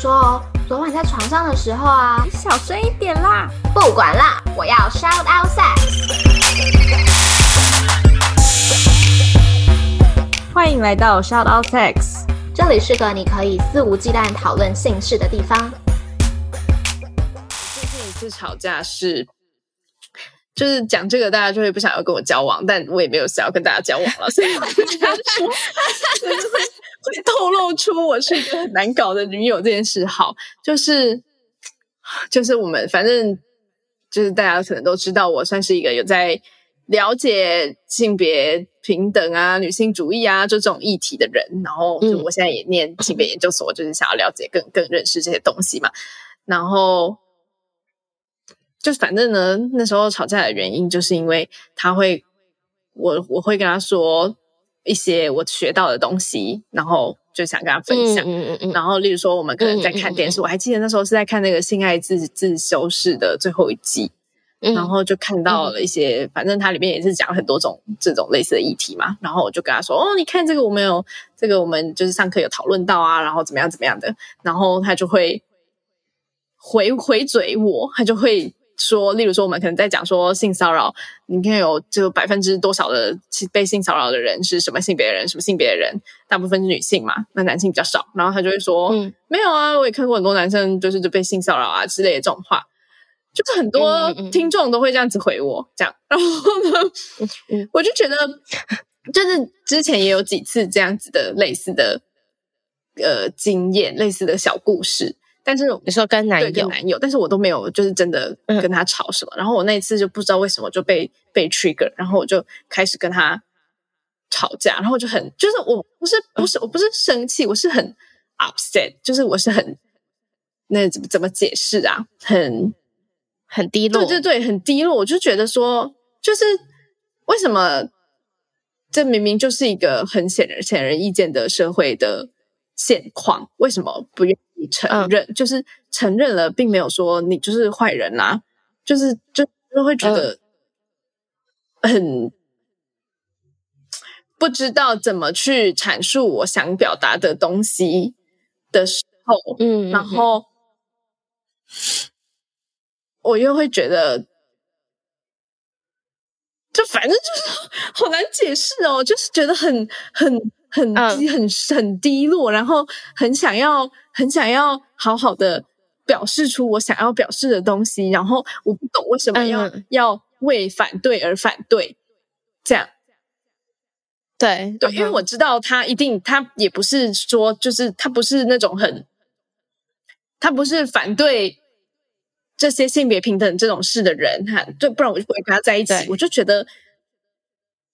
说哦，昨晚在床上的时候啊，你小声一点啦！不管啦，我要 shout out sex。欢迎来到 shout out sex，这里是个你可以肆无忌惮讨论性事的地方。最近一次吵架是，就是讲这个，大家就会不想要跟我交往，但我也没有想要跟大家交往了，所以我就说。会透露出我是一个很难搞的女友这件事，好，就是就是我们反正就是大家可能都知道，我算是一个有在了解性别平等啊、女性主义啊这种议题的人。然后就我现在也念性别研究所，就是想要了解更更认识这些东西嘛。然后就反正呢，那时候吵架的原因就是因为他会，我我会跟他说。一些我学到的东西，然后就想跟他分享。嗯嗯嗯。然后，例如说，我们可能在看电视，我还记得那时候是在看那个《性爱自自修室》的最后一季，嗯、然后就看到了一些，嗯、反正它里面也是讲很多种这种类似的议题嘛。然后我就跟他说：“哦，你看这个，我们有这个，我们就是上课有讨论到啊，然后怎么样怎么样的。”然后他就会回回嘴我，他就会。说，例如说，我们可能在讲说性骚扰，你看有就百分之多少的被性骚扰的人是什么性别的人，什么性别的人，大部分是女性嘛，那男性比较少。然后他就会说，嗯，没有啊，我也看过很多男生就是就被性骚扰啊之类的这种话，就是很多听众都会这样子回我这样。然后呢，我就觉得，就是之前也有几次这样子的类似的呃经验，类似的小故事。但是你说跟男友，男友，但是我都没有，就是真的跟他吵什么。嗯、然后我那一次就不知道为什么就被被 trigger，然后我就开始跟他吵架，然后我就很，就是我不是不是、嗯、我不是生气，我是很 upset，就是我是很那怎么怎么解释啊？很很低落，对对对，很低落。我就觉得说，就是为什么这明明就是一个很显而显而易见的社会的现况，为什么不愿？意承认，嗯、就是承认了，并没有说你就是坏人啦、啊，就是就就会觉得很不知道怎么去阐述我想表达的东西的时候，嗯，然后我又会觉得，就反正就是好难解释哦，就是觉得很很。很低，很很低落，然后很想要，很想要好好的表示出我想要表示的东西，然后我不懂为什么要、嗯、要为反对而反对，这样，对对，因为我知道他一定，他也不是说，就是他不是那种很，他不是反对这些性别平等这种事的人，哈，对，不然我就不会跟他在一起，我就觉得。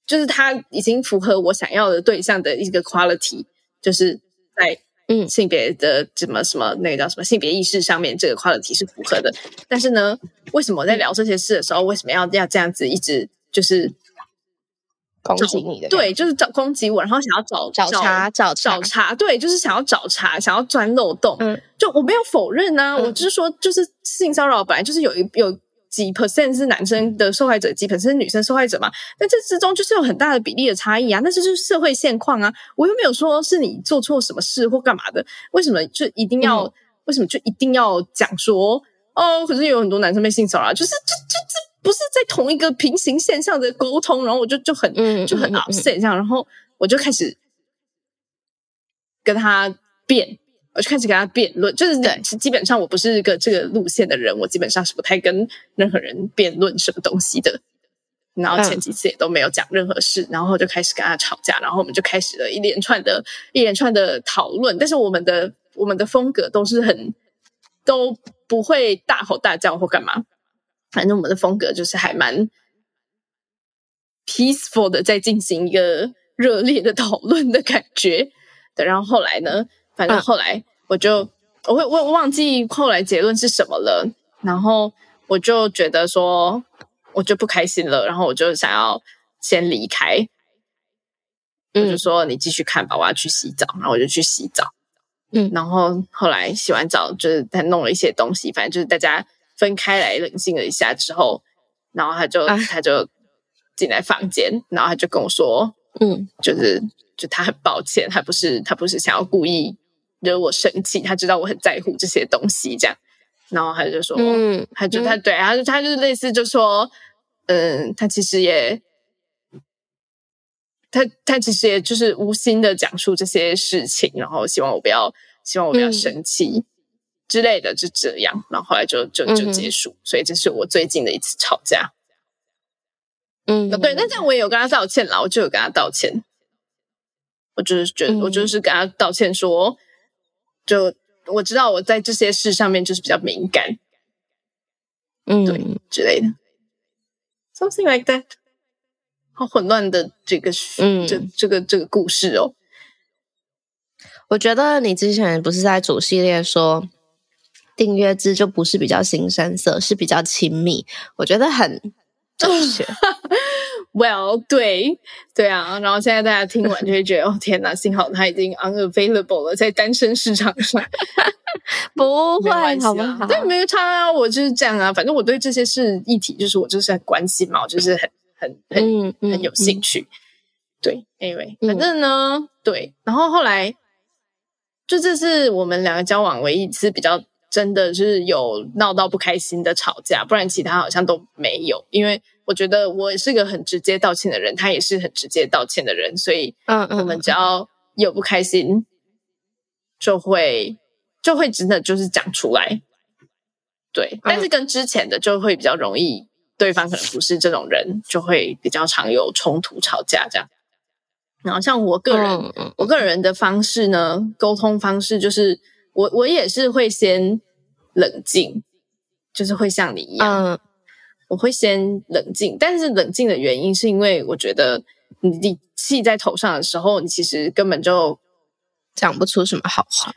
就是他已经符合我想要的对象的一个 quality，就是在嗯性别的什么什么那个叫什么性别意识上面，这个 quality 是符合的。但是呢，为什么我在聊这些事的时候，为什么要要这样子一直就是攻击你的？对，就是找攻击我，然后想要找找茬找找茬，对，就是想要找茬，想要钻漏洞。嗯，就我没有否认啊，我只是说，就是性骚扰本来就是有一有。几 percent 是男生的受害者，几 percent 是女生受害者嘛？但这之中就是有很大的比例的差异啊！那这就是社会现况啊！我又没有说是你做错什么事或干嘛的，为什么就一定要？嗯、为什么就一定要讲说哦？可是有很多男生被性骚扰，就是这这这不是在同一个平行线上的沟通，然后我就就很就很 upset 这样，然后我就开始跟他辩。我就开始跟他辩论，就是对，基本上我不是一个这个路线的人，我基本上是不太跟任何人辩论什么东西的。然后前几次也都没有讲任何事，嗯、然后就开始跟他吵架，然后我们就开始了一连串的一连串的讨论。但是我们的我们的风格都是很都不会大吼大叫或干嘛，反正我们的风格就是还蛮 peaceful 的，在进行一个热烈的讨论的感觉。对，然后后来呢？反正后来我就，嗯、我会我忘记后来结论是什么了，然后我就觉得说，我就不开心了，然后我就想要先离开，嗯、我就说你继续看吧，我要去洗澡，然后我就去洗澡，嗯，然后后来洗完澡就是他弄了一些东西，反正就是大家分开来冷静了一下之后，然后他就、啊、他就进来房间，然后他就跟我说，嗯，就是就他很抱歉，他不是他不是想要故意。惹我生气，他知道我很在乎这些东西，这样，然后他就说，嗯，他就他对，他就他就是类似就说，嗯，他其实也，他他其实也就是无心的讲述这些事情，然后希望我不要，希望我不要生气。嗯之类的就这样，然后后来就就就结束。嗯、所以这是我最近的一次吵架。嗯，对，那这样我也有跟他道歉啦，我就有跟他道歉。我就是觉得，嗯、我就是跟他道歉说，就我知道我在这些事上面就是比较敏感，嗯，对之类的，something like that。好混乱的这个，嗯，这这个这个故事哦。我觉得你之前不是在主系列说。订阅制就不是比较腥膻色，是比较亲密。我觉得很正确。Well，对对啊，然后现在大家听完就会觉得，哦天哪，幸好他已经 unavailable 了，在单身市场上。不会，啊、好不好？对，没有差啊，我就是这样啊。反正我对这些事议题，就是我就是很关心嘛，我就是很很很、嗯、很有兴趣。嗯、对，Anyway，反正呢，嗯、对，然后后来就这是我们两个交往唯一一次比较。真的是有闹到不开心的吵架，不然其他好像都没有。因为我觉得我是个很直接道歉的人，他也是很直接道歉的人，所以，嗯嗯，我们只要有不开心，就会就会真的就是讲出来。对，但是跟之前的就会比较容易，对方可能不是这种人，就会比较常有冲突吵架这样。然后像我个人，我个人的方式呢，沟通方式就是。我我也是会先冷静，就是会像你一样，嗯、我会先冷静。但是冷静的原因是因为我觉得你气在头上的时候，你其实根本就讲不出什么好话。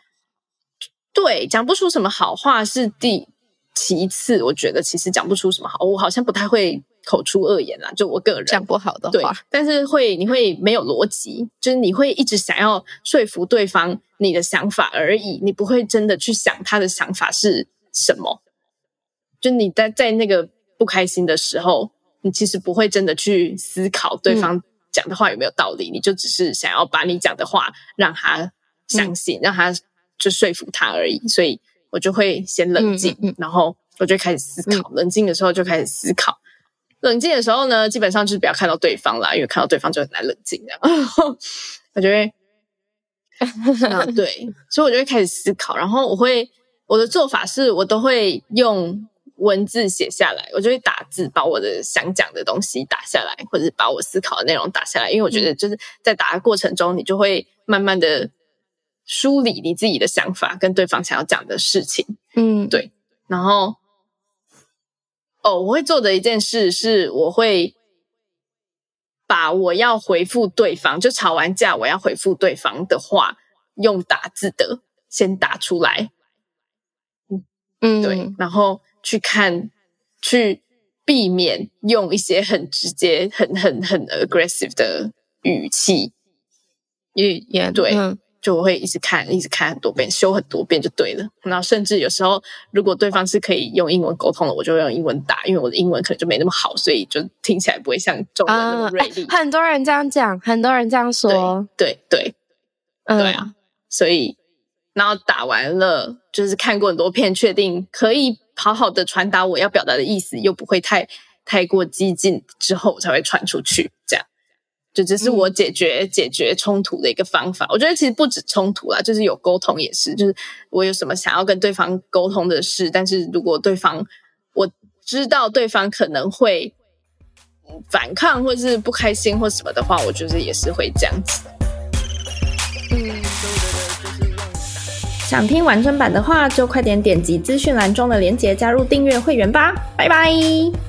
对，讲不出什么好话是第其次。我觉得其实讲不出什么好，我好像不太会。口出恶言啦，就我个人讲不好的话，对，但是会你会没有逻辑，就是你会一直想要说服对方你的想法而已，你不会真的去想他的想法是什么。就你在在那个不开心的时候，你其实不会真的去思考对方讲的话有没有道理，嗯、你就只是想要把你讲的话让他相信，嗯、让他就说服他而已。所以我就会先冷静，然后我就开始思考，嗯、冷静的时候就开始思考。冷静的时候呢，基本上就是不要看到对方啦，因为看到对方就很难冷静这样。我就会，啊，对，所以我就会开始思考，然后我会我的做法是我都会用文字写下来，我就会打字把我的想讲的东西打下来，或者是把我思考的内容打下来，因为我觉得就是在打的过程中，你就会慢慢的梳理你自己的想法跟对方想要讲的事情。嗯，对，然后。哦，我会做的一件事是，我会把我要回复对方，就吵完架我要回复对方的话，用打字的先打出来。嗯嗯，对，然后去看，去避免用一些很直接、很很很 aggressive 的语气也也，对。嗯就我会一直看，一直看很多遍，修很多遍就对了。然后甚至有时候，如果对方是可以用英文沟通的，我就用英文打，因为我的英文可能就没那么好，所以就听起来不会像中文那么锐利。呃、很多人这样讲，很多人这样说，对对对，嗯、对啊。所以，然后打完了，就是看过很多遍，确定可以好好的传达我要表达的意思，又不会太太过激进之后，我才会传出去，这样。就只是我解决、嗯、解决冲突的一个方法。我觉得其实不止冲突啦，就是有沟通也是。就是我有什么想要跟对方沟通的事，但是如果对方我知道对方可能会反抗或是不开心或什么的话，我觉得也是会这样子。嗯，对对对，就是用。想听完整版的话，就快点点击资讯栏中的链接加入订阅会员吧。拜拜。